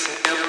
forever.